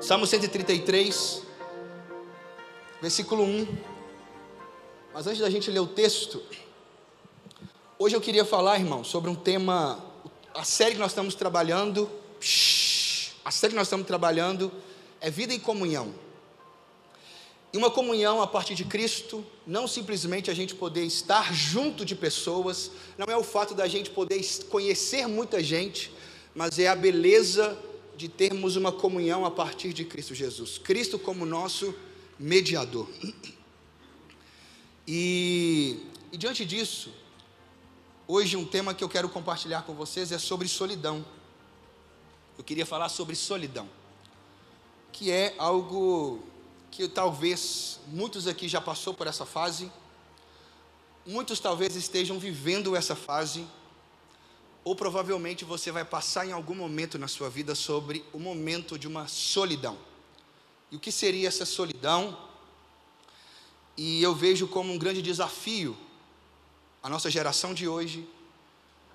Salmo 133, versículo 1. Mas antes da gente ler o texto, hoje eu queria falar, irmão, sobre um tema, a série que nós estamos trabalhando, a série que nós estamos trabalhando é vida em comunhão. E uma comunhão a partir de Cristo, não simplesmente a gente poder estar junto de pessoas, não é o fato da gente poder conhecer muita gente, mas é a beleza de termos uma comunhão a partir de Cristo Jesus. Cristo como nosso mediador. E, e diante disso, hoje um tema que eu quero compartilhar com vocês é sobre solidão. Eu queria falar sobre solidão, que é algo que talvez muitos aqui já passou por essa fase, muitos talvez estejam vivendo essa fase, ou provavelmente você vai passar em algum momento na sua vida sobre o momento de uma solidão. E o que seria essa solidão? E eu vejo como um grande desafio a nossa geração de hoje,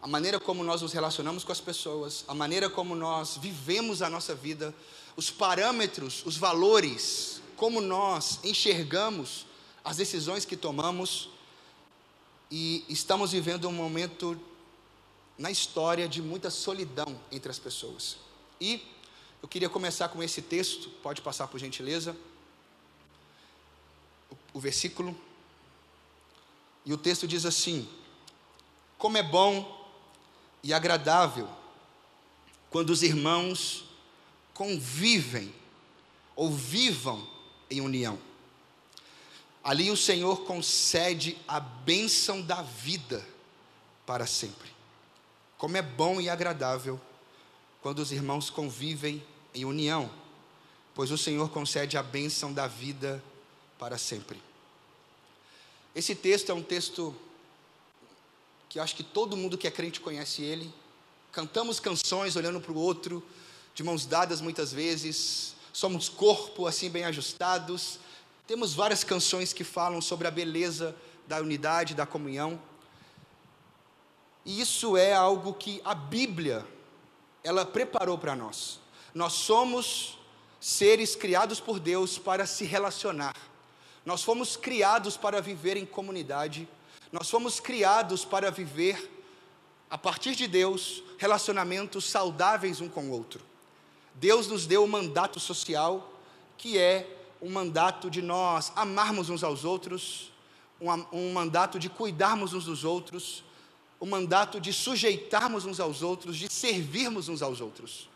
a maneira como nós nos relacionamos com as pessoas, a maneira como nós vivemos a nossa vida, os parâmetros, os valores, como nós enxergamos as decisões que tomamos e estamos vivendo um momento na história de muita solidão entre as pessoas. E eu queria começar com esse texto, pode passar por gentileza, o, o versículo. E o texto diz assim: Como é bom e agradável quando os irmãos convivem ou vivam em união. Ali o Senhor concede a bênção da vida para sempre. Como é bom e agradável quando os irmãos convivem em união, pois o Senhor concede a bênção da vida para sempre. Esse texto é um texto que acho que todo mundo que é crente conhece ele. Cantamos canções olhando para o outro, de mãos dadas muitas vezes, somos corpo assim bem ajustados. Temos várias canções que falam sobre a beleza da unidade, da comunhão. E isso é algo que a Bíblia ela preparou para nós. Nós somos seres criados por Deus para se relacionar. Nós fomos criados para viver em comunidade. Nós fomos criados para viver a partir de Deus relacionamentos saudáveis um com o outro. Deus nos deu um mandato social, que é um mandato de nós amarmos uns aos outros, um, um mandato de cuidarmos uns dos outros, um mandato de sujeitarmos uns aos outros, de servirmos uns aos outros.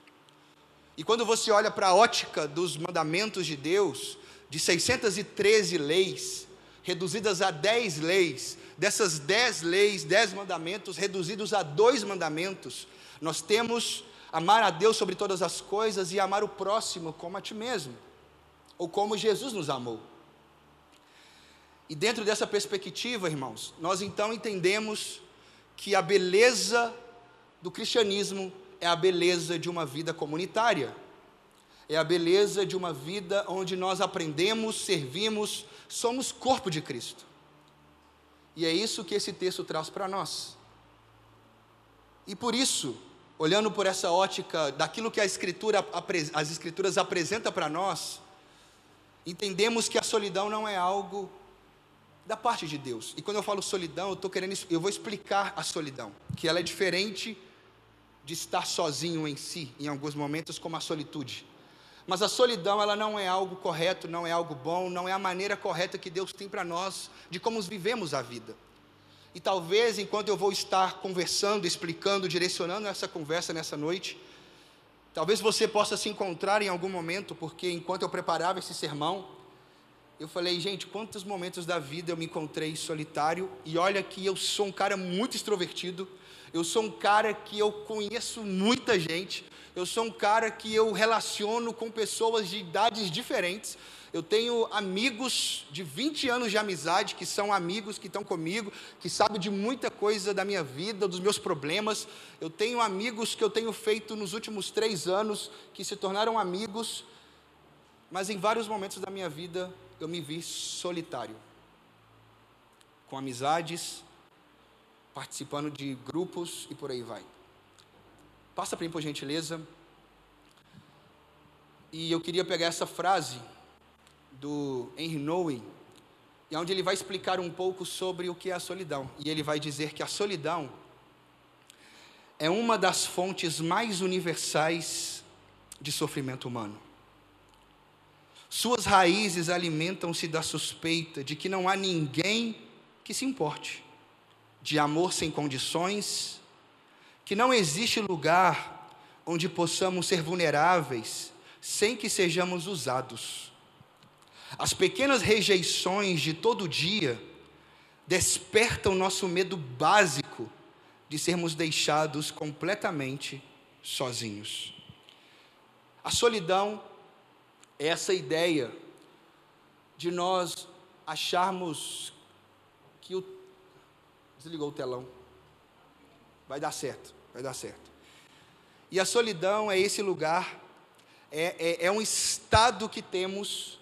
E quando você olha para a ótica dos mandamentos de Deus, de 613 leis, reduzidas a 10 leis, dessas 10 leis, 10 mandamentos, reduzidos a dois mandamentos, nós temos amar a Deus sobre todas as coisas e amar o próximo como a ti mesmo, ou como Jesus nos amou. E dentro dessa perspectiva, irmãos, nós então entendemos que a beleza do cristianismo é a beleza de uma vida comunitária, é a beleza de uma vida onde nós aprendemos, servimos, somos corpo de Cristo. E é isso que esse texto traz para nós. E por isso, olhando por essa ótica daquilo que escritura, as escrituras apresentam para nós, entendemos que a solidão não é algo da parte de Deus. E quando eu falo solidão, eu tô querendo, eu vou explicar a solidão, que ela é diferente de estar sozinho em si, em alguns momentos, como a solitude. Mas a solidão, ela não é algo correto, não é algo bom, não é a maneira correta que Deus tem para nós de como vivemos a vida. E talvez enquanto eu vou estar conversando, explicando, direcionando essa conversa nessa noite, talvez você possa se encontrar em algum momento, porque enquanto eu preparava esse sermão, eu falei, gente, quantos momentos da vida eu me encontrei solitário, e olha que eu sou um cara muito extrovertido, eu sou um cara que eu conheço muita gente, eu sou um cara que eu relaciono com pessoas de idades diferentes, eu tenho amigos de 20 anos de amizade, que são amigos que estão comigo, que sabem de muita coisa da minha vida, dos meus problemas. Eu tenho amigos que eu tenho feito nos últimos três anos, que se tornaram amigos, mas em vários momentos da minha vida eu me vi solitário, com amizades, participando de grupos e por aí vai. Passa para mim, por gentileza. E eu queria pegar essa frase do Henry Nouwen, e onde ele vai explicar um pouco sobre o que é a solidão. E ele vai dizer que a solidão é uma das fontes mais universais de sofrimento humano. Suas raízes alimentam-se da suspeita de que não há ninguém que se importe, de amor sem condições, que não existe lugar onde possamos ser vulneráveis sem que sejamos usados. As pequenas rejeições de todo dia despertam nosso medo básico de sermos deixados completamente sozinhos. A solidão essa ideia de nós acharmos que o. Desligou o telão. Vai dar certo, vai dar certo. E a solidão é esse lugar, é, é, é um estado que temos,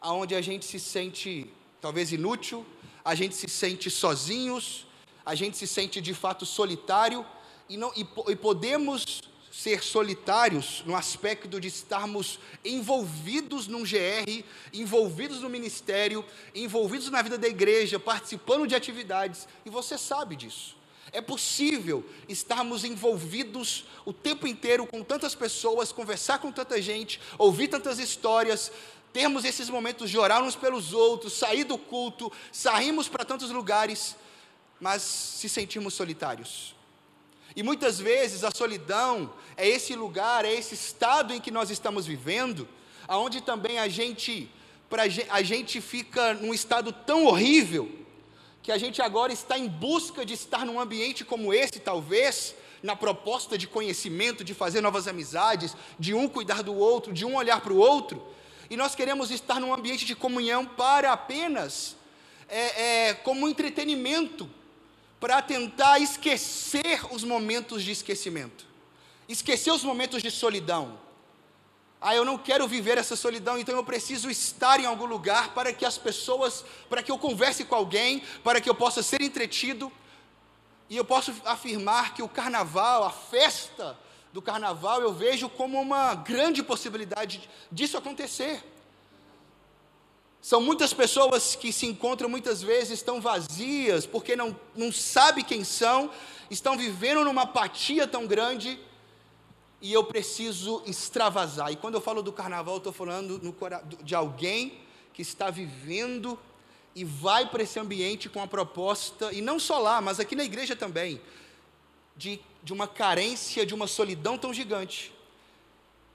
onde a gente se sente talvez inútil, a gente se sente sozinhos, a gente se sente de fato solitário, e, não, e, e podemos ser solitários no aspecto de estarmos envolvidos num GR, envolvidos no ministério, envolvidos na vida da igreja, participando de atividades, e você sabe disso. É possível estarmos envolvidos o tempo inteiro com tantas pessoas, conversar com tanta gente, ouvir tantas histórias, termos esses momentos de orar uns pelos outros, sair do culto, sairmos para tantos lugares, mas se sentimos solitários. E muitas vezes a solidão é esse lugar, é esse estado em que nós estamos vivendo, aonde também a gente, pra, a gente fica num estado tão horrível que a gente agora está em busca de estar num ambiente como esse, talvez, na proposta de conhecimento, de fazer novas amizades, de um cuidar do outro, de um olhar para o outro, e nós queremos estar num ambiente de comunhão para apenas é, é, como entretenimento, para tentar esquecer os momentos de esquecimento, esquecer os momentos de solidão, ah, eu não quero viver essa solidão, então eu preciso estar em algum lugar para que as pessoas, para que eu converse com alguém, para que eu possa ser entretido. E eu posso afirmar que o carnaval, a festa do carnaval, eu vejo como uma grande possibilidade disso acontecer. São muitas pessoas que se encontram muitas vezes estão vazias, porque não, não sabem quem são, estão vivendo numa apatia tão grande e eu preciso extravasar. E quando eu falo do carnaval, estou falando no, de alguém que está vivendo e vai para esse ambiente com a proposta, e não só lá, mas aqui na igreja também, de, de uma carência, de uma solidão tão gigante,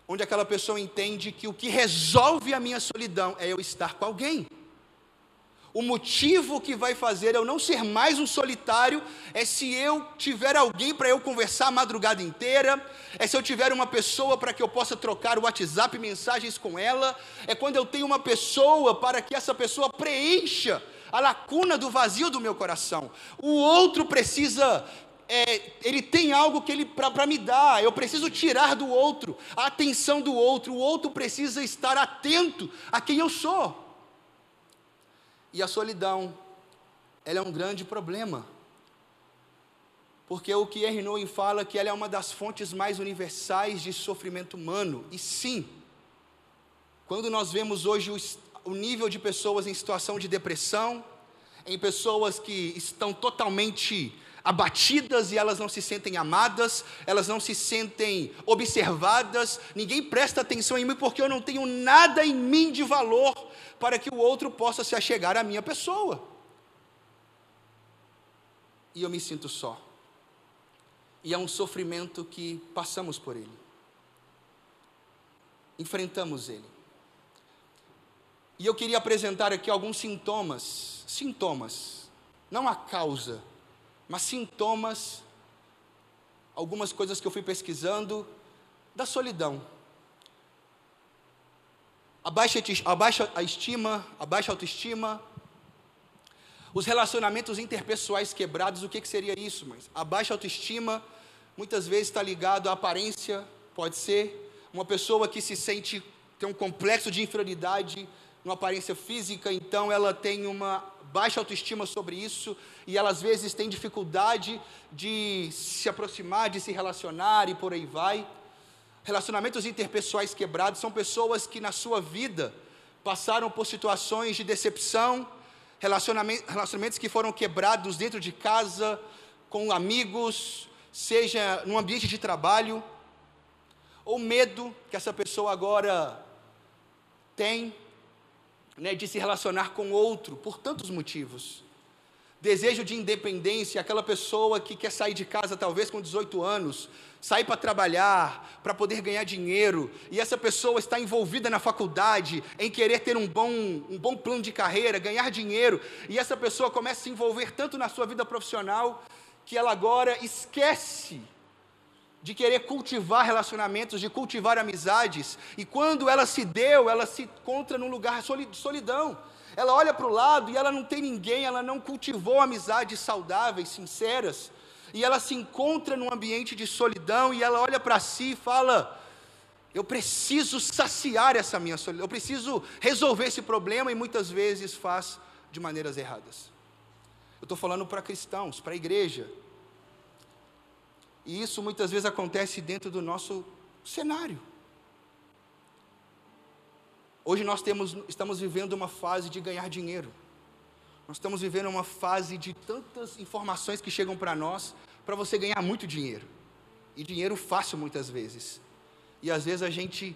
onde aquela pessoa entende que o que resolve a minha solidão é eu estar com alguém. O motivo que vai fazer eu não ser mais um solitário é se eu tiver alguém para eu conversar a madrugada inteira, é se eu tiver uma pessoa para que eu possa trocar o WhatsApp mensagens com ela, é quando eu tenho uma pessoa para que essa pessoa preencha a lacuna do vazio do meu coração. O outro precisa é, ele tem algo que ele para me dar, eu preciso tirar do outro a atenção do outro, o outro precisa estar atento a quem eu sou. E a solidão, ela é um grande problema. Porque o que Ernoin fala que ela é uma das fontes mais universais de sofrimento humano. E sim, quando nós vemos hoje o, o nível de pessoas em situação de depressão, em pessoas que estão totalmente abatidas e elas não se sentem amadas, elas não se sentem observadas, ninguém presta atenção em mim porque eu não tenho nada em mim de valor para que o outro possa se achegar à minha pessoa. E eu me sinto só. E é um sofrimento que passamos por ele. Enfrentamos ele. E eu queria apresentar aqui alguns sintomas, sintomas, não a causa, mas sintomas, algumas coisas que eu fui pesquisando da solidão a baixa, a baixa estima, a baixa autoestima, os relacionamentos interpessoais quebrados, o que, que seria isso? Mas a baixa autoestima muitas vezes está ligado à aparência, pode ser uma pessoa que se sente tem um complexo de inferioridade uma aparência física, então ela tem uma baixa autoestima sobre isso e ela às vezes tem dificuldade de se aproximar, de se relacionar e por aí vai. Relacionamentos interpessoais quebrados são pessoas que na sua vida passaram por situações de decepção, relacionamentos que foram quebrados dentro de casa, com amigos, seja no ambiente de trabalho, ou medo que essa pessoa agora tem né, de se relacionar com outro por tantos motivos. Desejo de independência, aquela pessoa que quer sair de casa talvez com 18 anos, sair para trabalhar, para poder ganhar dinheiro, e essa pessoa está envolvida na faculdade, em querer ter um bom, um bom plano de carreira, ganhar dinheiro, e essa pessoa começa a se envolver tanto na sua vida profissional, que ela agora esquece de querer cultivar relacionamentos, de cultivar amizades, e quando ela se deu, ela se encontra num lugar de solidão, ela olha para o lado e ela não tem ninguém, ela não cultivou amizades saudáveis, sinceras, e ela se encontra num ambiente de solidão e ela olha para si e fala: Eu preciso saciar essa minha solidão, eu preciso resolver esse problema, e muitas vezes faz de maneiras erradas. Eu estou falando para cristãos, para a igreja. E isso muitas vezes acontece dentro do nosso cenário. Hoje nós temos, estamos vivendo uma fase de ganhar dinheiro. Nós estamos vivendo uma fase de tantas informações que chegam para nós para você ganhar muito dinheiro. E dinheiro fácil muitas vezes. E às vezes a gente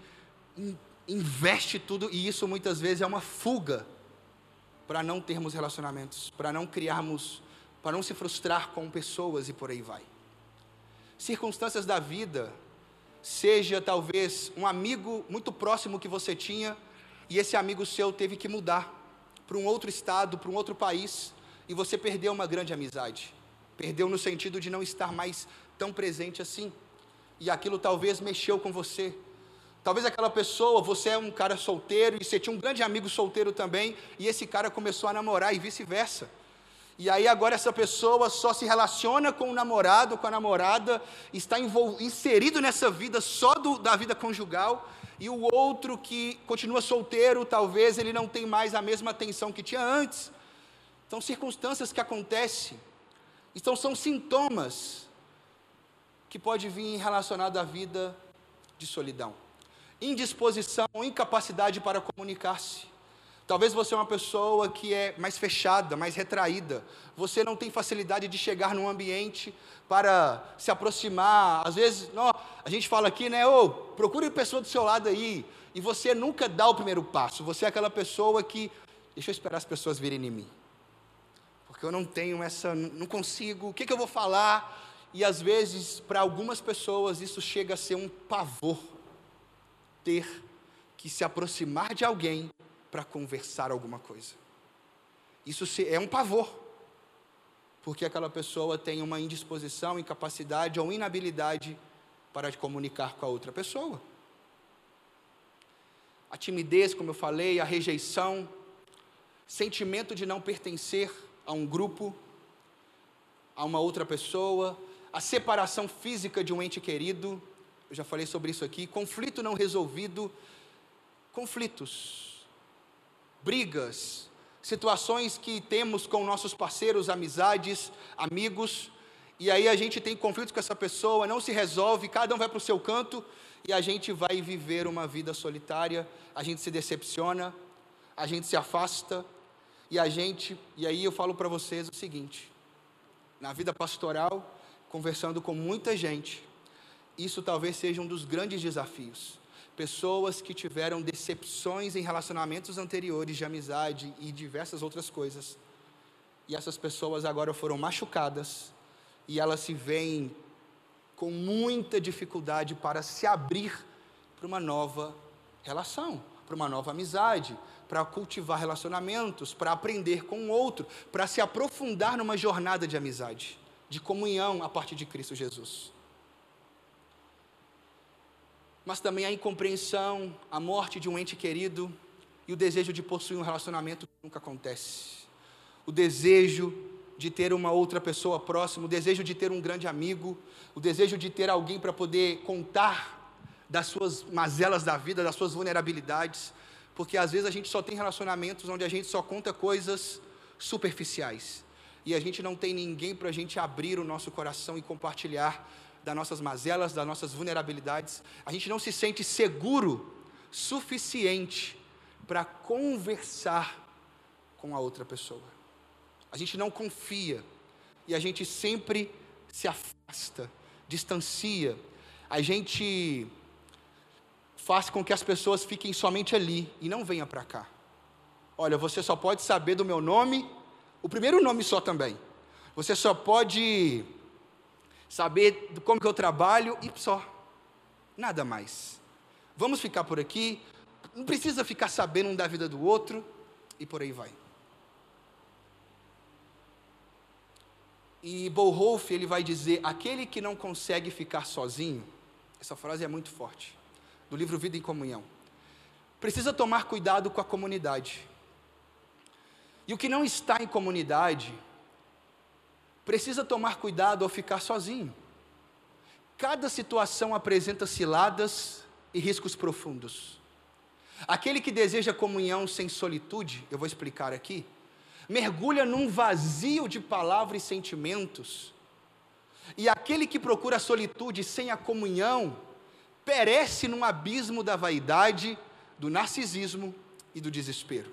investe tudo e isso muitas vezes é uma fuga para não termos relacionamentos, para não criarmos, para não se frustrar com pessoas e por aí vai. Circunstâncias da vida, seja talvez um amigo muito próximo que você tinha, e esse amigo seu teve que mudar para um outro estado, para um outro país, e você perdeu uma grande amizade. Perdeu no sentido de não estar mais tão presente assim. E aquilo talvez mexeu com você. Talvez aquela pessoa, você é um cara solteiro e você tinha um grande amigo solteiro também, e esse cara começou a namorar e vice-versa. E aí agora essa pessoa só se relaciona com o namorado, com a namorada, está inserido nessa vida só do, da vida conjugal, e o outro que continua solteiro, talvez ele não tem mais a mesma atenção que tinha antes. Então, circunstâncias que acontecem, então são sintomas que pode vir relacionado à vida de solidão. Indisposição, incapacidade para comunicar-se. Talvez você é uma pessoa que é mais fechada, mais retraída. Você não tem facilidade de chegar num ambiente para se aproximar. Às vezes, a gente fala aqui, né? Ô, procure pessoa do seu lado aí. E você nunca dá o primeiro passo. Você é aquela pessoa que. Deixa eu esperar as pessoas virem em mim. Porque eu não tenho essa. Não consigo. O que, que eu vou falar? E às vezes, para algumas pessoas, isso chega a ser um pavor. Ter que se aproximar de alguém para conversar alguma coisa. Isso é um pavor, porque aquela pessoa tem uma indisposição, incapacidade ou inabilidade para comunicar com a outra pessoa. A timidez, como eu falei, a rejeição, sentimento de não pertencer a um grupo, a uma outra pessoa, a separação física de um ente querido, eu já falei sobre isso aqui, conflito não resolvido, conflitos brigas, situações que temos com nossos parceiros, amizades, amigos, e aí a gente tem conflitos com essa pessoa, não se resolve, cada um vai para o seu canto e a gente vai viver uma vida solitária, a gente se decepciona, a gente se afasta e a gente, e aí eu falo para vocês o seguinte: na vida pastoral, conversando com muita gente, isso talvez seja um dos grandes desafios pessoas que tiveram decepções em relacionamentos anteriores de amizade e diversas outras coisas. E essas pessoas agora foram machucadas e elas se veem com muita dificuldade para se abrir para uma nova relação, para uma nova amizade, para cultivar relacionamentos, para aprender com o outro, para se aprofundar numa jornada de amizade, de comunhão a partir de Cristo Jesus mas também a incompreensão, a morte de um ente querido e o desejo de possuir um relacionamento que nunca acontece. O desejo de ter uma outra pessoa próxima, o desejo de ter um grande amigo, o desejo de ter alguém para poder contar das suas mazelas da vida, das suas vulnerabilidades, porque às vezes a gente só tem relacionamentos onde a gente só conta coisas superficiais e a gente não tem ninguém para a gente abrir o nosso coração e compartilhar das nossas mazelas, das nossas vulnerabilidades. A gente não se sente seguro suficiente para conversar com a outra pessoa. A gente não confia e a gente sempre se afasta, distancia. A gente faz com que as pessoas fiquem somente ali e não venham para cá. Olha, você só pode saber do meu nome, o primeiro nome só também. Você só pode saber como que eu trabalho e só. Nada mais. Vamos ficar por aqui. Não precisa ficar sabendo um da vida do outro e por aí vai. E Boholf, ele vai dizer: aquele que não consegue ficar sozinho, essa frase é muito forte, do livro Vida em Comunhão, precisa tomar cuidado com a comunidade. E o que não está em comunidade, precisa tomar cuidado ao ficar sozinho. Cada situação apresenta ciladas e riscos profundos. Aquele que deseja comunhão sem solitude, eu vou explicar aqui, mergulha num vazio de palavras e sentimentos. E aquele que procura a solitude sem a comunhão, perece num abismo da vaidade, do narcisismo e do desespero.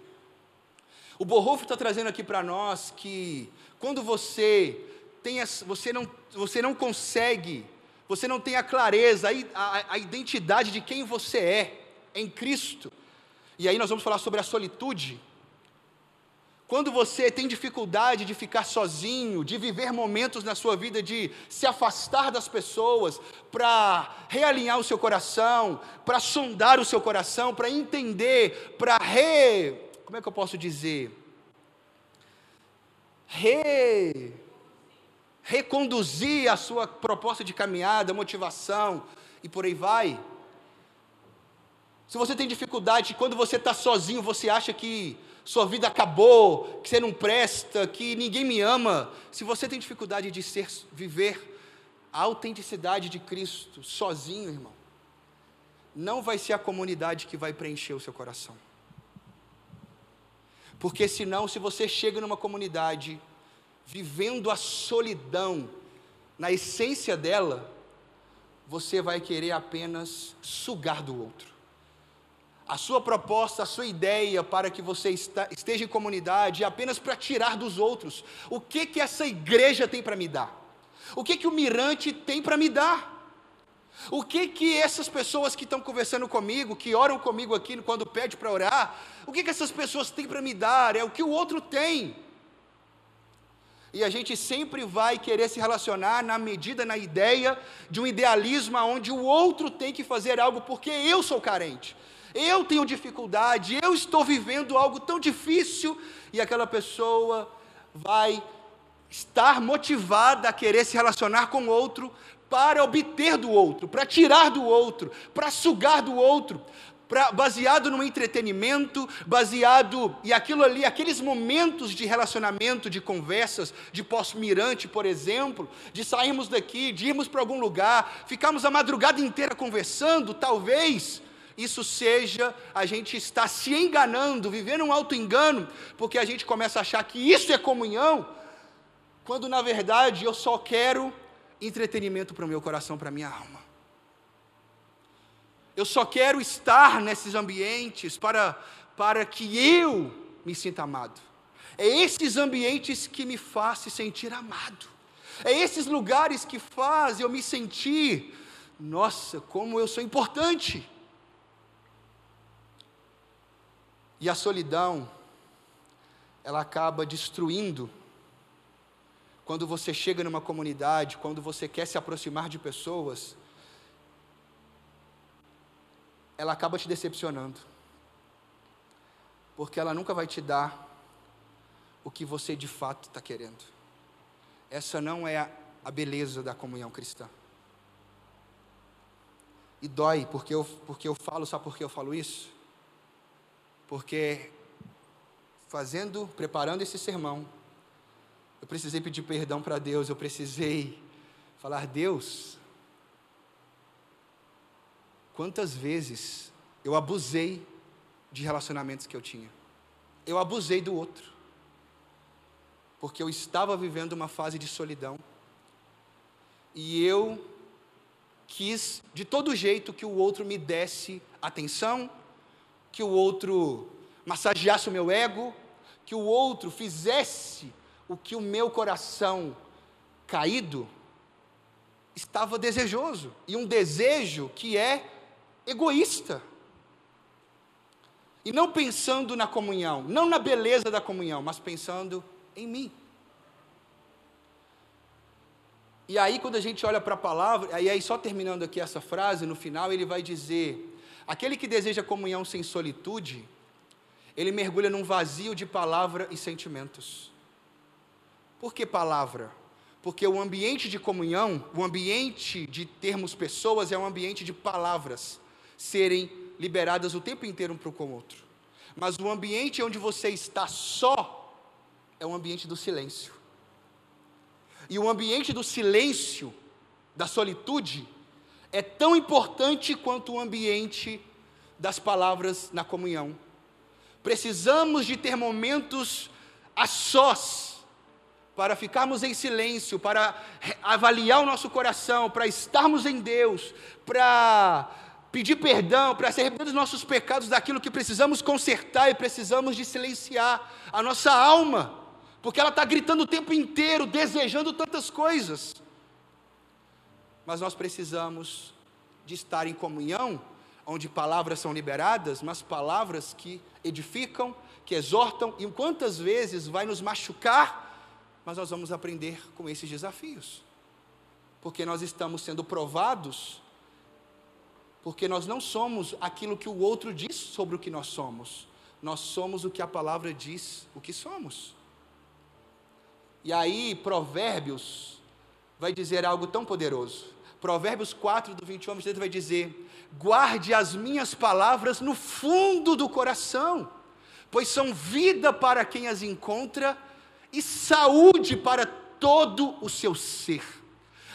O Borrolfo está trazendo aqui para nós que quando você tem, você não, você não consegue, você não tem a clareza, a, a, a identidade de quem você é em Cristo. E aí nós vamos falar sobre a solitude. Quando você tem dificuldade de ficar sozinho, de viver momentos na sua vida de se afastar das pessoas, para realinhar o seu coração, para sondar o seu coração, para entender, para re. Como é que eu posso dizer? Re. Reconduzir a sua proposta de caminhada, motivação e por aí vai. Se você tem dificuldade, quando você está sozinho, você acha que sua vida acabou, que você não presta, que ninguém me ama, se você tem dificuldade de ser, viver a autenticidade de Cristo sozinho, irmão, não vai ser a comunidade que vai preencher o seu coração. Porque senão, se você chega numa comunidade vivendo a solidão na essência dela, você vai querer apenas sugar do outro a sua proposta, a sua ideia para que você esteja em comunidade é apenas para tirar dos outros. O que que essa igreja tem para me dar? O que que o mirante tem para me dar? O que que essas pessoas que estão conversando comigo, que oram comigo aqui quando pede para orar, o que que essas pessoas têm para me dar? É o que o outro tem. E a gente sempre vai querer se relacionar na medida, na ideia de um idealismo onde o outro tem que fazer algo porque eu sou carente eu tenho dificuldade, eu estou vivendo algo tão difícil, e aquela pessoa vai estar motivada a querer se relacionar com o outro para obter do outro, para tirar do outro, para sugar do outro, pra, baseado no entretenimento, baseado e aquilo ali, aqueles momentos de relacionamento, de conversas, de pós-mirante, por exemplo, de sairmos daqui, de irmos para algum lugar, ficarmos a madrugada inteira conversando, talvez isso seja a gente estar se enganando, vivendo um auto-engano, porque a gente começa a achar que isso é comunhão, quando na verdade eu só quero entretenimento para o meu coração, para a minha alma. Eu só quero estar nesses ambientes para, para que eu me sinta amado. É esses ambientes que me fazem sentir amado. É esses lugares que fazem eu me sentir, nossa, como eu sou importante. E a solidão, ela acaba destruindo. Quando você chega numa comunidade, quando você quer se aproximar de pessoas, ela acaba te decepcionando. Porque ela nunca vai te dar o que você de fato está querendo. Essa não é a, beleza da comunhão cristã. E dói, porque eu, porque eu falo, sabe por que eu falo isso? porque fazendo, preparando esse sermão, eu precisei pedir perdão para Deus, eu precisei falar: Deus, quantas vezes eu abusei de relacionamentos que eu tinha, eu abusei do outro, porque eu estava vivendo uma fase de solidão, e eu quis de todo jeito que o outro me desse atenção, que o outro massageasse o meu ego, que o outro fizesse o que o meu coração caído estava desejoso, e um desejo que é egoísta. E não pensando na comunhão, não na beleza da comunhão, mas pensando em mim. E aí, quando a gente olha para a palavra, e aí só terminando aqui essa frase, no final ele vai dizer: aquele que deseja comunhão sem solitude, ele mergulha num vazio de palavra e sentimentos. Por que palavra? Porque o ambiente de comunhão, o ambiente de termos pessoas, é um ambiente de palavras serem liberadas o tempo inteiro um para o outro. Mas o ambiente onde você está só é o ambiente do silêncio. E o ambiente do silêncio, da solitude, é tão importante quanto o ambiente das palavras na comunhão. Precisamos de ter momentos a sós para ficarmos em silêncio, para avaliar o nosso coração, para estarmos em Deus, para pedir perdão, para ser dos nossos pecados, daquilo que precisamos consertar e precisamos de silenciar a nossa alma, porque ela está gritando o tempo inteiro, desejando tantas coisas. Mas nós precisamos de estar em comunhão, onde palavras são liberadas, mas palavras que edificam, que exortam, e quantas vezes vai nos machucar mas nós vamos aprender com esses desafios, porque nós estamos sendo provados, porque nós não somos aquilo que o outro diz sobre o que nós somos, nós somos o que a palavra diz o que somos. E aí, Provérbios vai dizer algo tão poderoso. Provérbios 4, do 21 ao 23, vai dizer: Guarde as minhas palavras no fundo do coração, pois são vida para quem as encontra e saúde para todo o seu ser.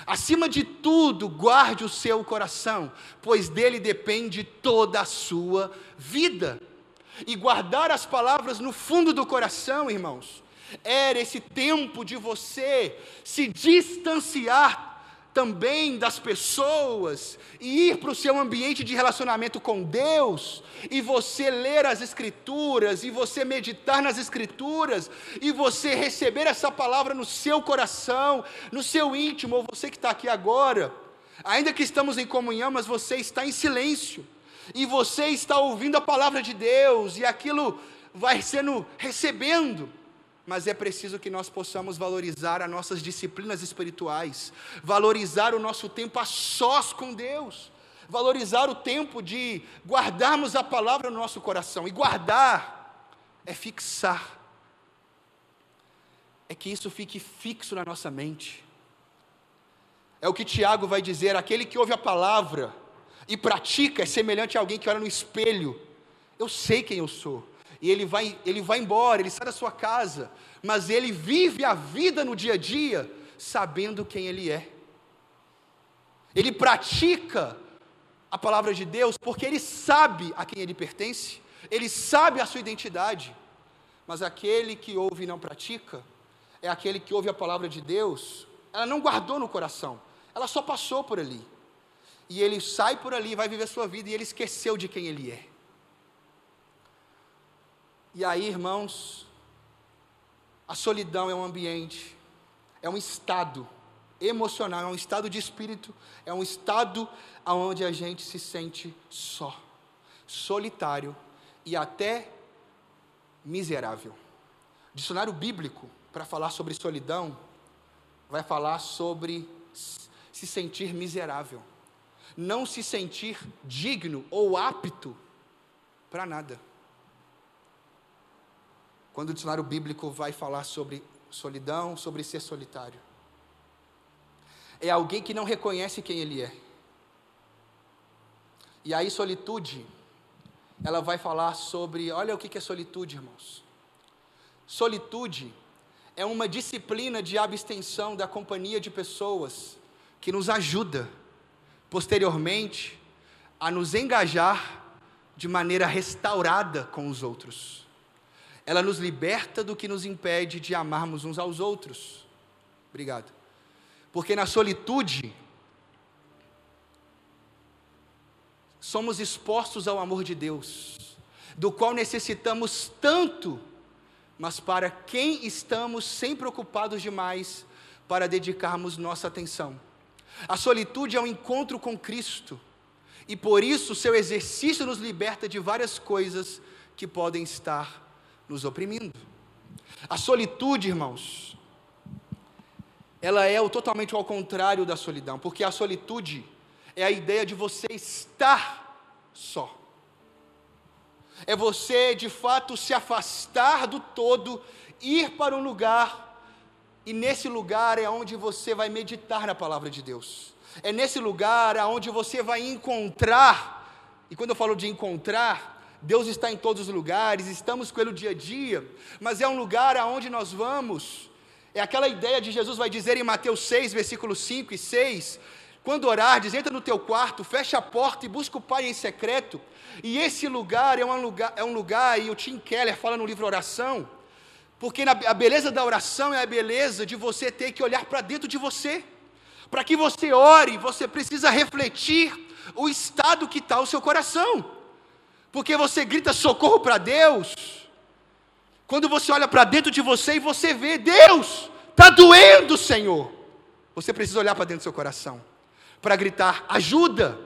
Acima de tudo, guarde o seu coração, pois dele depende toda a sua vida. E guardar as palavras no fundo do coração, irmãos, era esse tempo de você se distanciar também das pessoas e ir para o seu ambiente de relacionamento com Deus, e você ler as Escrituras, e você meditar nas Escrituras, e você receber essa palavra no seu coração, no seu íntimo, ou você que está aqui agora, ainda que estamos em comunhão, mas você está em silêncio, e você está ouvindo a palavra de Deus, e aquilo vai sendo recebendo mas é preciso que nós possamos valorizar as nossas disciplinas espirituais, valorizar o nosso tempo a sós com Deus, valorizar o tempo de guardarmos a palavra no nosso coração. E guardar é fixar, é que isso fique fixo na nossa mente. É o que Tiago vai dizer: aquele que ouve a palavra e pratica é semelhante a alguém que olha no espelho. Eu sei quem eu sou e ele vai, ele vai embora, ele sai da sua casa, mas ele vive a vida no dia a dia sabendo quem ele é. Ele pratica a palavra de Deus porque ele sabe a quem ele pertence, ele sabe a sua identidade. Mas aquele que ouve e não pratica, é aquele que ouve a palavra de Deus, ela não guardou no coração, ela só passou por ali. E ele sai por ali, vai viver a sua vida e ele esqueceu de quem ele é. E aí, irmãos, a solidão é um ambiente, é um estado emocional, é um estado de espírito, é um estado onde a gente se sente só, solitário e até miserável. Dicionário bíblico, para falar sobre solidão, vai falar sobre se sentir miserável, não se sentir digno ou apto para nada. Quando o dicionário bíblico vai falar sobre solidão, sobre ser solitário. É alguém que não reconhece quem ele é. E aí, solitude, ela vai falar sobre. Olha o que é solitude, irmãos. Solitude é uma disciplina de abstenção da companhia de pessoas que nos ajuda, posteriormente, a nos engajar de maneira restaurada com os outros ela nos liberta do que nos impede de amarmos uns aos outros. Obrigado. Porque na solitude, somos expostos ao amor de Deus, do qual necessitamos tanto, mas para quem estamos sempre ocupados demais para dedicarmos nossa atenção. A solitude é um encontro com Cristo, e por isso seu exercício nos liberta de várias coisas que podem estar nos oprimindo. A solitude, irmãos, ela é o totalmente ao contrário da solidão, porque a solitude é a ideia de você estar só. É você, de fato, se afastar do todo, ir para um lugar, e nesse lugar é onde você vai meditar na palavra de Deus. É nesse lugar aonde você vai encontrar, e quando eu falo de encontrar, Deus está em todos os lugares, estamos com Ele o dia a dia, mas é um lugar aonde nós vamos, é aquela ideia de Jesus vai dizer em Mateus 6, versículos 5 e 6, quando orardes, entra no teu quarto, fecha a porta e busca o Pai em secreto. E esse lugar é um lugar, é um lugar e o Tim Keller fala no livro Oração, porque na, a beleza da oração é a beleza de você ter que olhar para dentro de você. Para que você ore, você precisa refletir o estado que está o seu coração. Porque você grita socorro para Deus, quando você olha para dentro de você e você vê, Deus, está doendo, Senhor. Você precisa olhar para dentro do seu coração para gritar ajuda.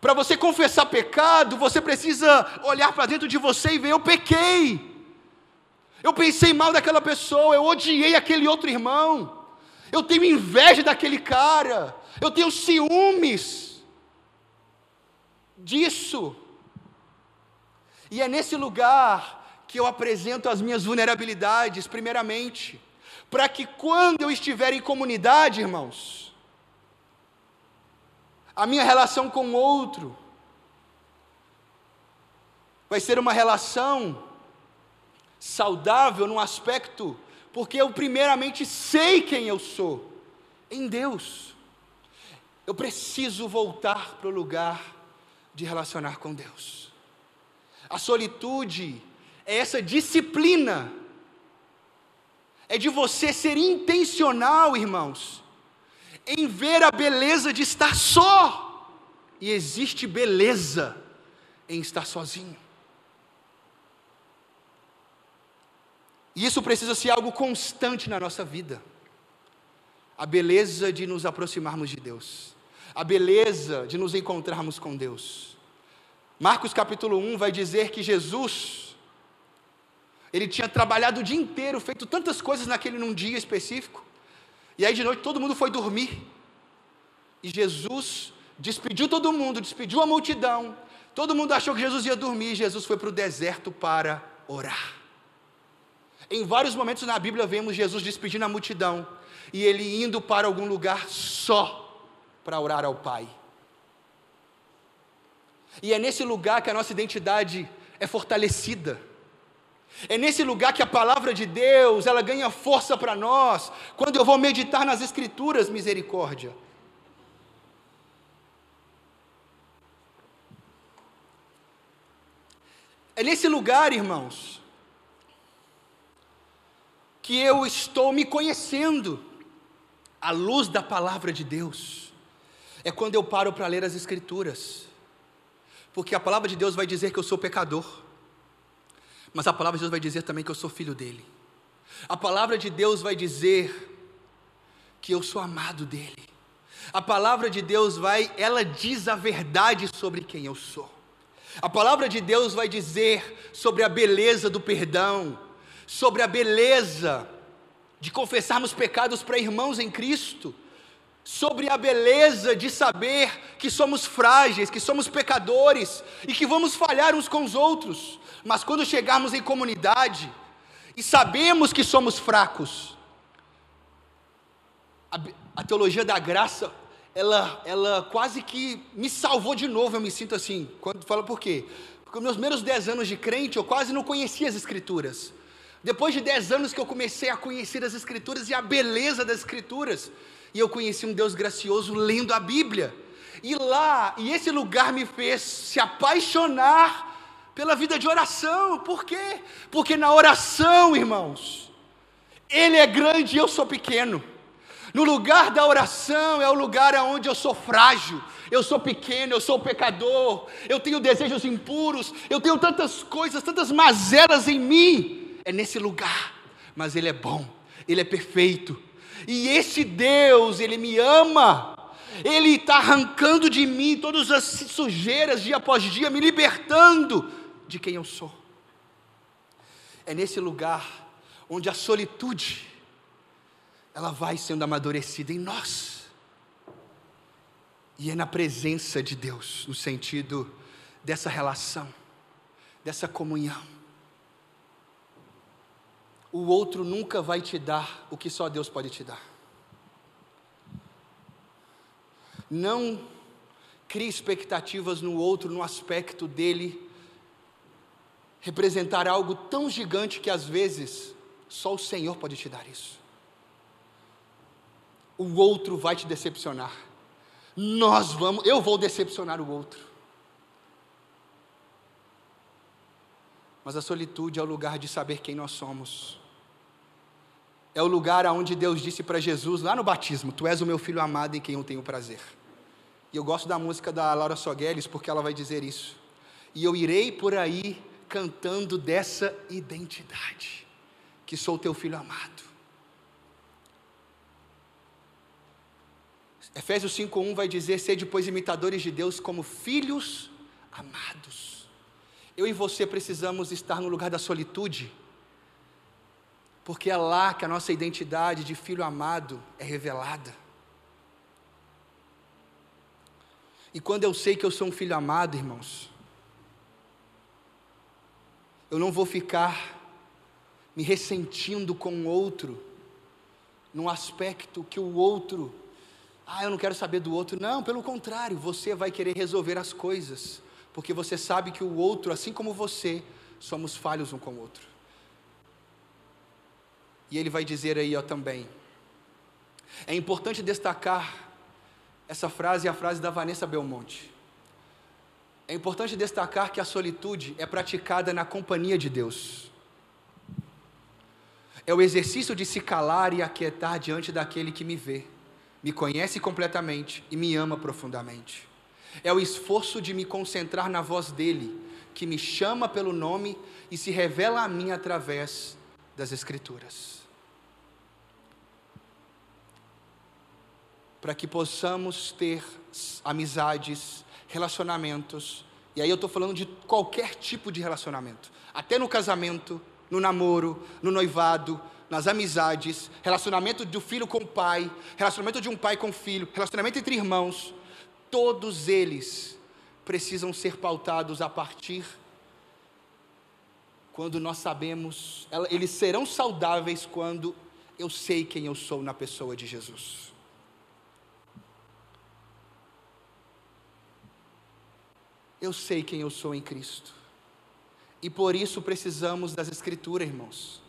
Para você confessar pecado, você precisa olhar para dentro de você e ver: eu pequei. Eu pensei mal daquela pessoa, eu odiei aquele outro irmão. Eu tenho inveja daquele cara. Eu tenho ciúmes disso. E é nesse lugar que eu apresento as minhas vulnerabilidades, primeiramente, para que quando eu estiver em comunidade, irmãos, a minha relação com o outro vai ser uma relação saudável no aspecto, porque eu primeiramente sei quem eu sou em Deus. Eu preciso voltar para o lugar de relacionar com Deus. A solitude é essa disciplina, é de você ser intencional, irmãos, em ver a beleza de estar só. E existe beleza em estar sozinho. E isso precisa ser algo constante na nossa vida. A beleza de nos aproximarmos de Deus. A beleza de nos encontrarmos com Deus. Marcos capítulo 1 vai dizer que Jesus, ele tinha trabalhado o dia inteiro, feito tantas coisas naquele num dia específico, e aí de noite todo mundo foi dormir. E Jesus despediu todo mundo, despediu a multidão. Todo mundo achou que Jesus ia dormir. Jesus foi para o deserto para orar. Em vários momentos na Bíblia vemos Jesus despedindo a multidão e ele indo para algum lugar só para orar ao Pai. E é nesse lugar que a nossa identidade é fortalecida. É nesse lugar que a palavra de Deus, ela ganha força para nós, quando eu vou meditar nas escrituras, misericórdia. É nesse lugar, irmãos, que eu estou me conhecendo à luz da palavra de Deus. É quando eu paro para ler as escrituras. Porque a palavra de Deus vai dizer que eu sou pecador. Mas a palavra de Deus vai dizer também que eu sou filho dele. A palavra de Deus vai dizer que eu sou amado dele. A palavra de Deus vai, ela diz a verdade sobre quem eu sou. A palavra de Deus vai dizer sobre a beleza do perdão, sobre a beleza de confessarmos pecados para irmãos em Cristo, sobre a beleza de saber que somos frágeis, que somos pecadores e que vamos falhar uns com os outros, mas quando chegarmos em comunidade e sabemos que somos fracos, a, a teologia da graça, ela, ela quase que me salvou de novo, eu me sinto assim, quando fala por quê? Porque meus primeiros dez anos de crente, eu quase não conhecia as escrituras, depois de dez anos que eu comecei a conhecer as escrituras e a beleza das escrituras, e eu conheci um Deus gracioso lendo a Bíblia. E lá, e esse lugar me fez se apaixonar pela vida de oração. Por quê? Porque na oração, irmãos, Ele é grande e eu sou pequeno. No lugar da oração é o lugar onde eu sou frágil, eu sou pequeno, eu sou pecador, eu tenho desejos impuros, eu tenho tantas coisas, tantas mazelas em mim. É nesse lugar, mas Ele é bom, Ele é perfeito, e esse Deus, Ele me ama, Ele está arrancando de mim todas as sujeiras dia após dia, me libertando de quem eu sou. É nesse lugar onde a solitude, ela vai sendo amadurecida em nós. E é na presença de Deus, no sentido dessa relação, dessa comunhão. O outro nunca vai te dar o que só Deus pode te dar. Não crie expectativas no outro, no aspecto dele representar algo tão gigante que às vezes só o Senhor pode te dar isso o outro vai te decepcionar. Nós vamos, eu vou decepcionar o outro. Mas a solitude é o lugar de saber quem nós somos. É o lugar aonde Deus disse para Jesus lá no batismo: Tu és o meu filho amado em quem eu tenho prazer. E eu gosto da música da Laura Sogueles porque ela vai dizer isso. E eu irei por aí cantando dessa identidade, que sou teu filho amado. Efésios 5:1 vai dizer: "Sede pois imitadores de Deus como filhos amados". Eu e você precisamos estar no lugar da solitude, porque é lá que a nossa identidade de filho amado é revelada. E quando eu sei que eu sou um filho amado, irmãos, eu não vou ficar me ressentindo com o outro, num aspecto que o outro ah, eu não quero saber do outro. Não, pelo contrário, você vai querer resolver as coisas, porque você sabe que o outro, assim como você, somos falhos um com o outro. E ele vai dizer aí ó, também. É importante destacar essa frase, a frase da Vanessa Belmonte. É importante destacar que a solitude é praticada na companhia de Deus. É o exercício de se calar e aquietar diante daquele que me vê me conhece completamente e me ama profundamente. É o esforço de me concentrar na voz dele, que me chama pelo nome e se revela a mim através das Escrituras. Para que possamos ter amizades, relacionamentos, e aí eu estou falando de qualquer tipo de relacionamento, até no casamento, no namoro, no noivado, nas amizades, relacionamento do filho com o pai, relacionamento de um pai com o filho, relacionamento entre irmãos, todos eles precisam ser pautados a partir quando nós sabemos, eles serão saudáveis quando eu sei quem eu sou na pessoa de Jesus. Eu sei quem eu sou em Cristo. E por isso precisamos das Escrituras, irmãos.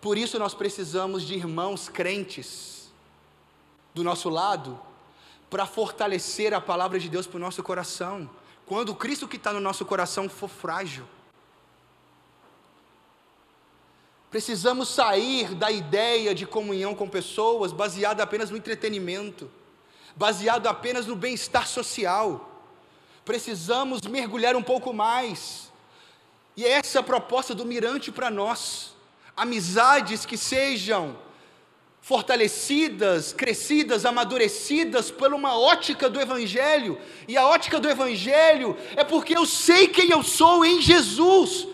Por isso nós precisamos de irmãos crentes do nosso lado para fortalecer a palavra de Deus para o nosso coração. Quando o Cristo que está no nosso coração for frágil. Precisamos sair da ideia de comunhão com pessoas baseada apenas no entretenimento, baseado apenas no bem-estar social. Precisamos mergulhar um pouco mais. E essa é a proposta do Mirante para nós amizades que sejam fortalecidas, crescidas, amadurecidas por uma ótica do Evangelho, e a ótica do Evangelho é porque eu sei quem eu sou em Jesus,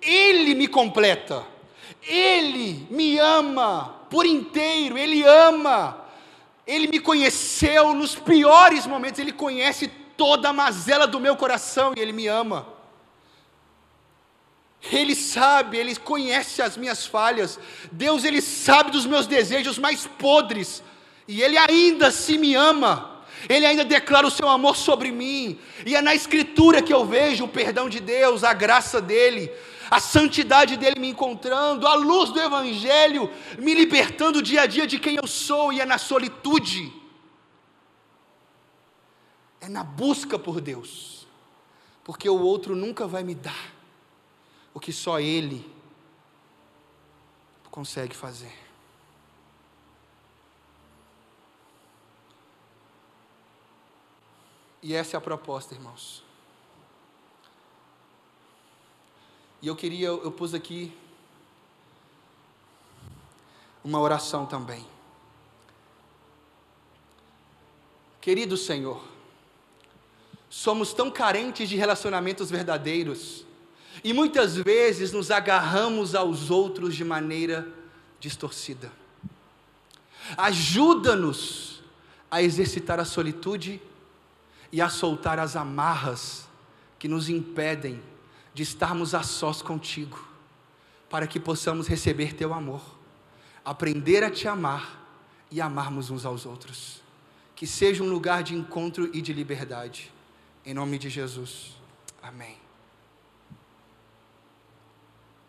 Ele me completa, Ele me ama por inteiro, Ele ama, Ele me conheceu nos piores momentos, Ele conhece toda a mazela do meu coração e Ele me ama. Ele sabe, Ele conhece as minhas falhas. Deus, Ele sabe dos meus desejos mais podres. E Ele ainda se me ama. Ele ainda declara o seu amor sobre mim. E é na Escritura que eu vejo o perdão de Deus, a graça dEle, a santidade dele me encontrando, a luz do Evangelho me libertando dia a dia de quem eu sou, e é na solitude, é na busca por Deus, porque o outro nunca vai me dar o que só ele consegue fazer. E essa é a proposta, irmãos. E eu queria, eu pus aqui uma oração também. Querido Senhor, somos tão carentes de relacionamentos verdadeiros e muitas vezes nos agarramos aos outros de maneira distorcida. Ajuda-nos a exercitar a solitude e a soltar as amarras que nos impedem de estarmos a sós contigo, para que possamos receber teu amor, aprender a te amar e amarmos uns aos outros. Que seja um lugar de encontro e de liberdade. Em nome de Jesus. Amém.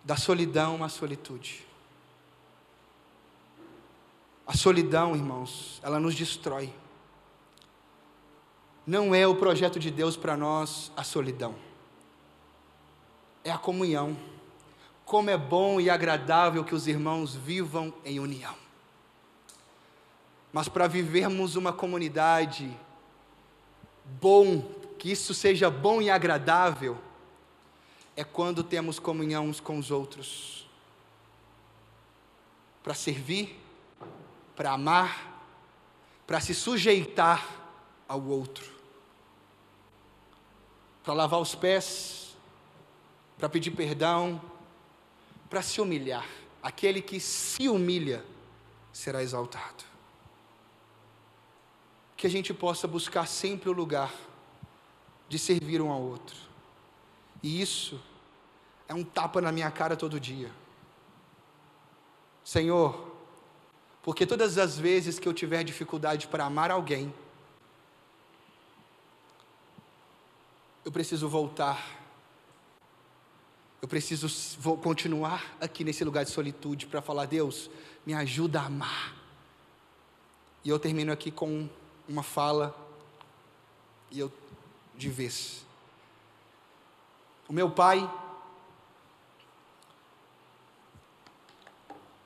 Da solidão à solitude. A solidão, irmãos, ela nos destrói. Não é o projeto de Deus para nós a solidão é a comunhão. Como é bom e agradável que os irmãos vivam em união. Mas para vivermos uma comunidade bom, que isso seja bom e agradável, é quando temos comunhão uns com os outros. Para servir, para amar, para se sujeitar ao outro. Para lavar os pés, para pedir perdão, para se humilhar. Aquele que se humilha será exaltado. Que a gente possa buscar sempre o lugar de servir um ao outro. E isso é um tapa na minha cara todo dia. Senhor, porque todas as vezes que eu tiver dificuldade para amar alguém, eu preciso voltar eu preciso vou continuar aqui nesse lugar de solitude para falar, Deus, me ajuda a amar. E eu termino aqui com uma fala e eu de vez. O meu pai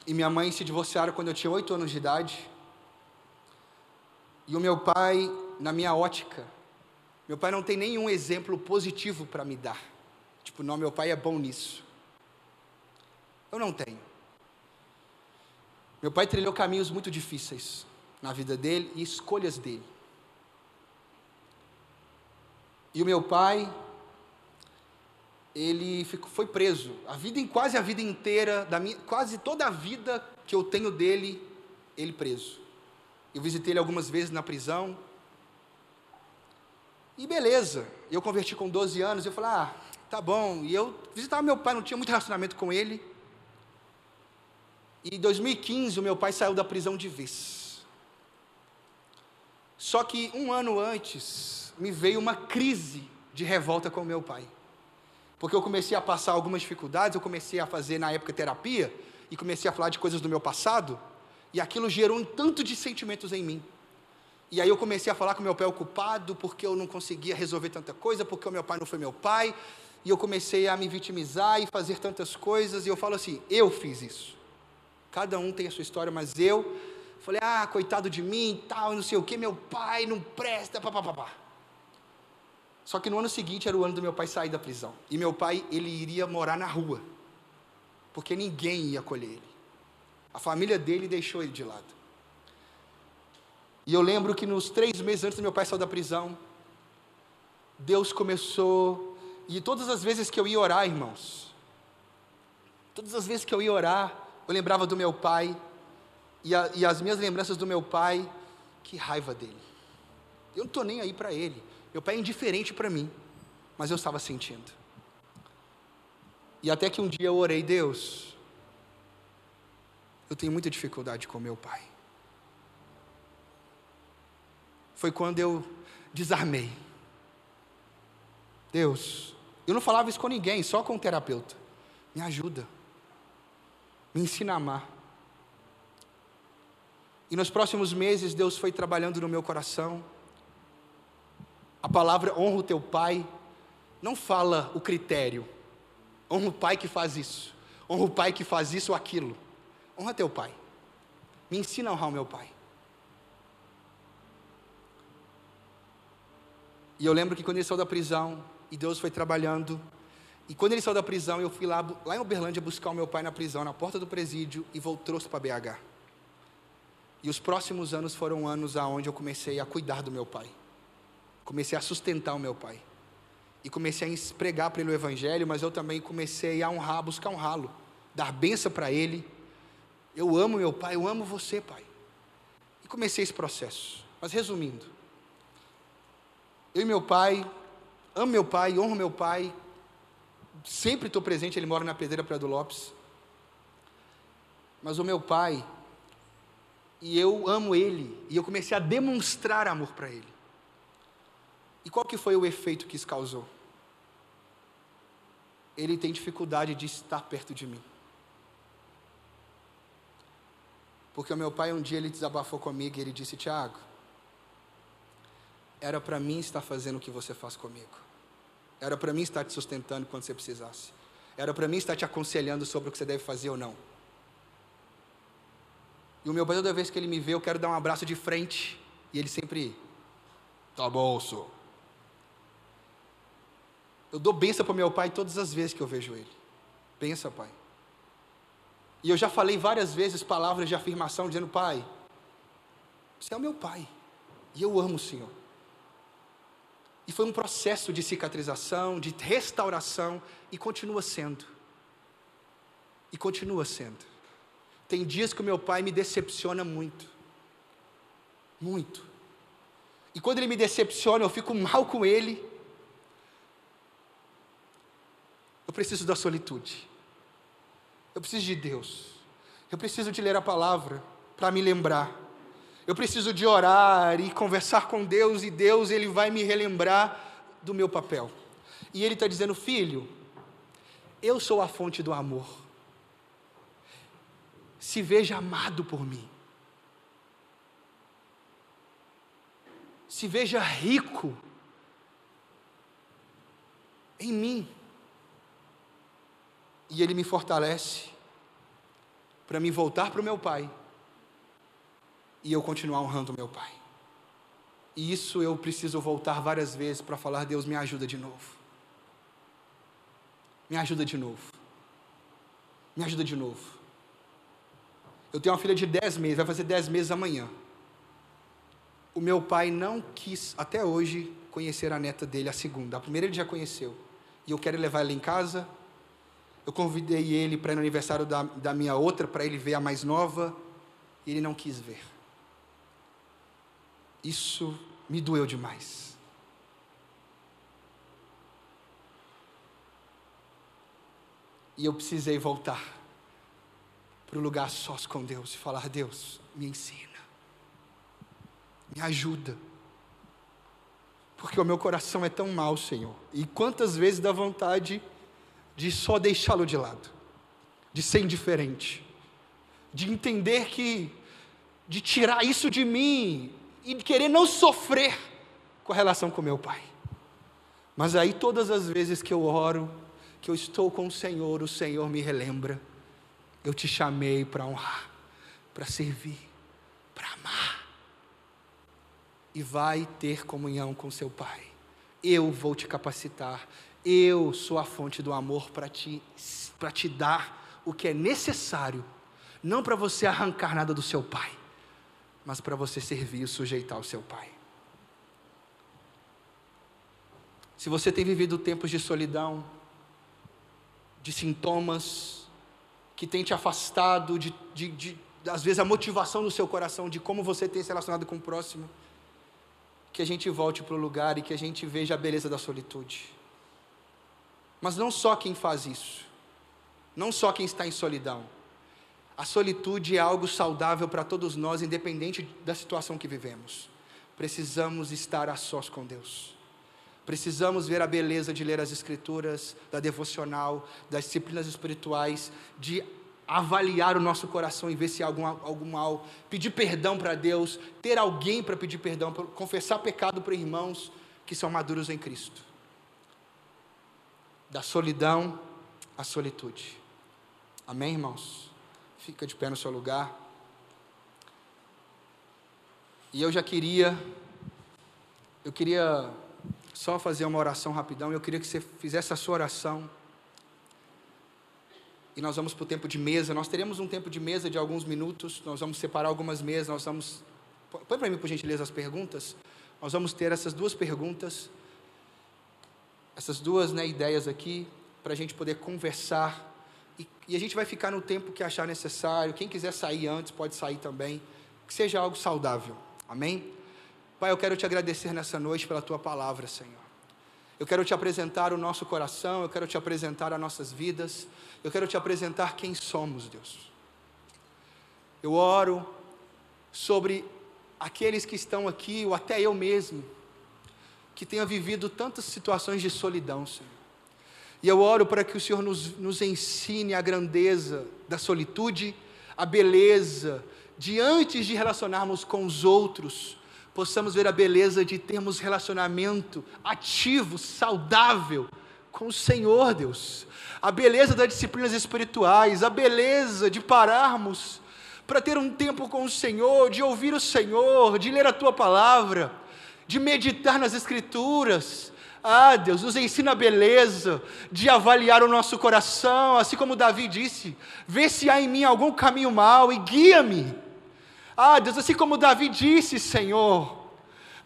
e minha mãe se divorciaram quando eu tinha oito anos de idade. E o meu pai, na minha ótica, meu pai não tem nenhum exemplo positivo para me dar. Tipo, não, meu pai é bom nisso. Eu não tenho. Meu pai trilhou caminhos muito difíceis na vida dele e escolhas dele. E o meu pai, ele ficou, foi preso. A vida quase a vida inteira, da minha, quase toda a vida que eu tenho dele, ele preso. Eu visitei ele algumas vezes na prisão. E beleza, eu converti com 12 anos, eu falei, ah, tá bom. E eu visitava meu pai, não tinha muito relacionamento com ele. E em 2015 o meu pai saiu da prisão de vez. Só que um ano antes me veio uma crise de revolta com o meu pai. Porque eu comecei a passar algumas dificuldades, eu comecei a fazer na época terapia e comecei a falar de coisas do meu passado, e aquilo gerou um tanto de sentimentos em mim. E aí eu comecei a falar com meu pai ocupado, porque eu não conseguia resolver tanta coisa, porque o meu pai não foi meu pai, e eu comecei a me vitimizar e fazer tantas coisas, e eu falo assim: eu fiz isso. Cada um tem a sua história, mas eu falei: ah, coitado de mim, tal, não sei o que, meu pai não presta, papapá. Só que no ano seguinte era o ano do meu pai sair da prisão, e meu pai ele iria morar na rua, porque ninguém ia acolher ele. A família dele deixou ele de lado. E eu lembro que nos três meses antes do meu pai sair da prisão, Deus começou e todas as vezes que eu ia orar, irmãos, todas as vezes que eu ia orar, eu lembrava do meu pai, e, a, e as minhas lembranças do meu pai, que raiva dele. Eu não estou nem aí para ele. Meu pai é indiferente para mim, mas eu estava sentindo. E até que um dia eu orei, Deus, eu tenho muita dificuldade com meu pai. Foi quando eu desarmei. Deus, eu não falava isso com ninguém, só com o terapeuta. Me ajuda. Me ensina a amar. E nos próximos meses, Deus foi trabalhando no meu coração. A palavra honra o teu pai não fala o critério. Honra o pai que faz isso. Honra o pai que faz isso ou aquilo. Honra teu pai. Me ensina a honrar o meu pai. E eu lembro que quando ele saiu da prisão, e Deus foi trabalhando, e quando ele saiu da prisão, eu fui lá, lá em Uberlândia buscar o meu pai na prisão, na porta do presídio, e voltou para BH. E os próximos anos foram anos aonde eu comecei a cuidar do meu pai. Comecei a sustentar o meu pai. E comecei a pregar para ele o evangelho, mas eu também comecei a honrar, buscar honrá-lo, dar benção para ele. Eu amo meu pai, eu amo você, pai. E comecei esse processo. Mas resumindo, eu e meu pai, amo meu pai, honro meu pai, sempre estou presente, ele mora na Pedreira Prado Lopes. Mas o meu pai, e eu amo ele, e eu comecei a demonstrar amor para ele. E qual que foi o efeito que isso causou? Ele tem dificuldade de estar perto de mim. Porque o meu pai um dia ele desabafou comigo e ele disse: Tiago, era para mim estar fazendo o que você faz comigo. Era para mim estar te sustentando quando você precisasse. Era para mim estar te aconselhando sobre o que você deve fazer ou não. E o meu pai, toda vez que ele me vê, eu quero dar um abraço de frente. E ele sempre, tá bom, sou. Eu dou benção para meu pai todas as vezes que eu vejo ele. Pensa, pai. E eu já falei várias vezes palavras de afirmação, dizendo: Pai, você é o meu pai. E eu amo o Senhor. E foi um processo de cicatrização, de restauração, e continua sendo. E continua sendo. Tem dias que o meu pai me decepciona muito. Muito. E quando ele me decepciona, eu fico mal com ele. Eu preciso da solitude. Eu preciso de Deus. Eu preciso de ler a palavra para me lembrar. Eu preciso de orar e conversar com Deus, e Deus ele vai me relembrar do meu papel. E Ele está dizendo, filho, eu sou a fonte do amor se veja amado por mim. Se veja rico em mim. E Ele me fortalece para me voltar para o meu Pai e eu continuar honrando meu Pai. E isso eu preciso voltar várias vezes para falar: Deus, me ajuda de novo. Me ajuda de novo. Me ajuda de novo. Eu tenho uma filha de 10 meses, vai fazer 10 meses amanhã. O meu pai não quis, até hoje, conhecer a neta dele, a segunda. A primeira ele já conheceu. E eu quero levar ela em casa. Eu convidei ele para ir no aniversário da, da minha outra, para ele ver a mais nova. E ele não quis ver. Isso me doeu demais. E eu precisei voltar para o lugar sós com Deus e falar: Deus, me ensina, me ajuda. Porque o meu coração é tão mau, Senhor. E quantas vezes dá vontade de só deixá-lo de lado, de ser indiferente, de entender que, de tirar isso de mim e querer não sofrer com a relação com meu Pai. Mas aí, todas as vezes que eu oro, que eu estou com o Senhor, o Senhor me relembra eu te chamei para honrar, para servir, para amar. E vai ter comunhão com seu Pai. Eu vou te capacitar. Eu sou a fonte do amor para te, para te dar o que é necessário, não para você arrancar nada do seu Pai, mas para você servir e sujeitar o seu Pai. Se você tem vivido tempos de solidão, de sintomas, que tem te afastado de, de, de, às vezes, a motivação do seu coração, de como você tem se relacionado com o próximo. Que a gente volte para o lugar e que a gente veja a beleza da solitude. Mas não só quem faz isso, não só quem está em solidão. A solitude é algo saudável para todos nós, independente da situação que vivemos. Precisamos estar a sós com Deus. Precisamos ver a beleza de ler as Escrituras, da devocional, das disciplinas espirituais, de avaliar o nosso coração e ver se há algum, algum mal, pedir perdão para Deus, ter alguém para pedir perdão, confessar pecado para irmãos que são maduros em Cristo. Da solidão à solitude. Amém, irmãos? Fica de pé no seu lugar. E eu já queria, eu queria só fazer uma oração rapidão. Eu queria que você fizesse a sua oração. E nós vamos para o tempo de mesa. Nós teremos um tempo de mesa de alguns minutos. Nós vamos separar algumas mesas. Nós vamos. Põe para mim, por gentileza, as perguntas. Nós vamos ter essas duas perguntas, essas duas né, ideias aqui, para a gente poder conversar. E, e a gente vai ficar no tempo que achar necessário. Quem quiser sair antes, pode sair também. Que seja algo saudável. Amém? Pai, eu quero te agradecer nessa noite pela tua palavra, Senhor. Eu quero te apresentar o nosso coração, eu quero te apresentar as nossas vidas, eu quero te apresentar quem somos, Deus. Eu oro sobre aqueles que estão aqui, ou até eu mesmo, que tenha vivido tantas situações de solidão, Senhor. E eu oro para que o Senhor nos, nos ensine a grandeza da solitude, a beleza de antes de relacionarmos com os outros, possamos ver a beleza de termos relacionamento ativo, saudável com o Senhor, Deus. A beleza das disciplinas espirituais, a beleza de pararmos para ter um tempo com o Senhor, de ouvir o Senhor, de ler a tua palavra, de meditar nas Escrituras. Ah, Deus, nos ensina a beleza de avaliar o nosso coração, assim como Davi disse: vê se há em mim algum caminho mau e guia-me. Ah, Deus, assim como Davi disse, Senhor,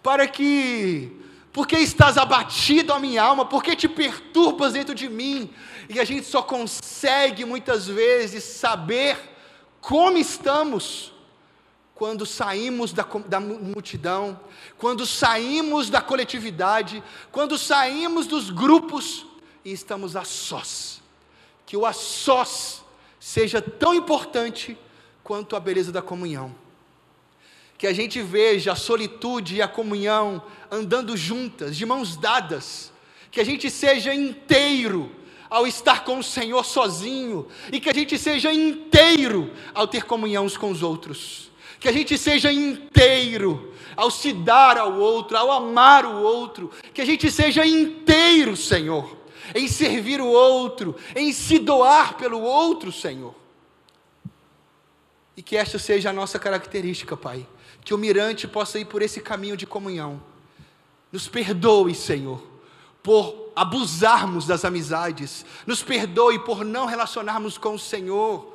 para que, porque estás abatido a minha alma, porque te perturbas dentro de mim, e a gente só consegue muitas vezes saber como estamos quando saímos da, da multidão, quando saímos da coletividade, quando saímos dos grupos e estamos a sós. Que o a sós seja tão importante quanto a beleza da comunhão. Que a gente veja a solitude e a comunhão andando juntas, de mãos dadas, que a gente seja inteiro ao estar com o Senhor sozinho, e que a gente seja inteiro ao ter comunhão uns com os outros, que a gente seja inteiro ao se dar ao outro, ao amar o outro, que a gente seja inteiro, Senhor, em servir o outro, em se doar pelo outro, Senhor. E que esta seja a nossa característica, Pai que o mirante possa ir por esse caminho de comunhão. Nos perdoe, Senhor, por abusarmos das amizades, nos perdoe por não relacionarmos com o Senhor.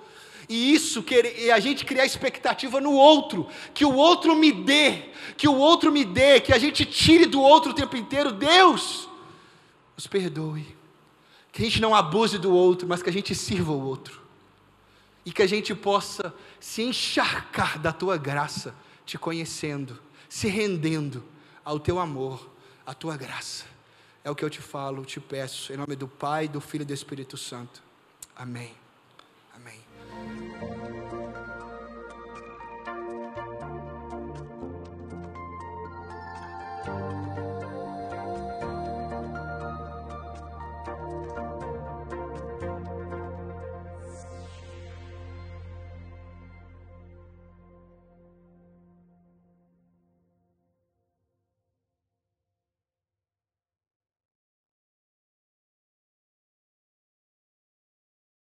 E isso, e a gente criar expectativa no outro, que o outro me dê, que o outro me dê, que a gente tire do outro o tempo inteiro. Deus, nos perdoe. Que a gente não abuse do outro, mas que a gente sirva o outro. E que a gente possa se encharcar da tua graça te conhecendo, se rendendo ao teu amor, à tua graça. É o que eu te falo, te peço, em nome do Pai, do Filho e do Espírito Santo. Amém. Thank you.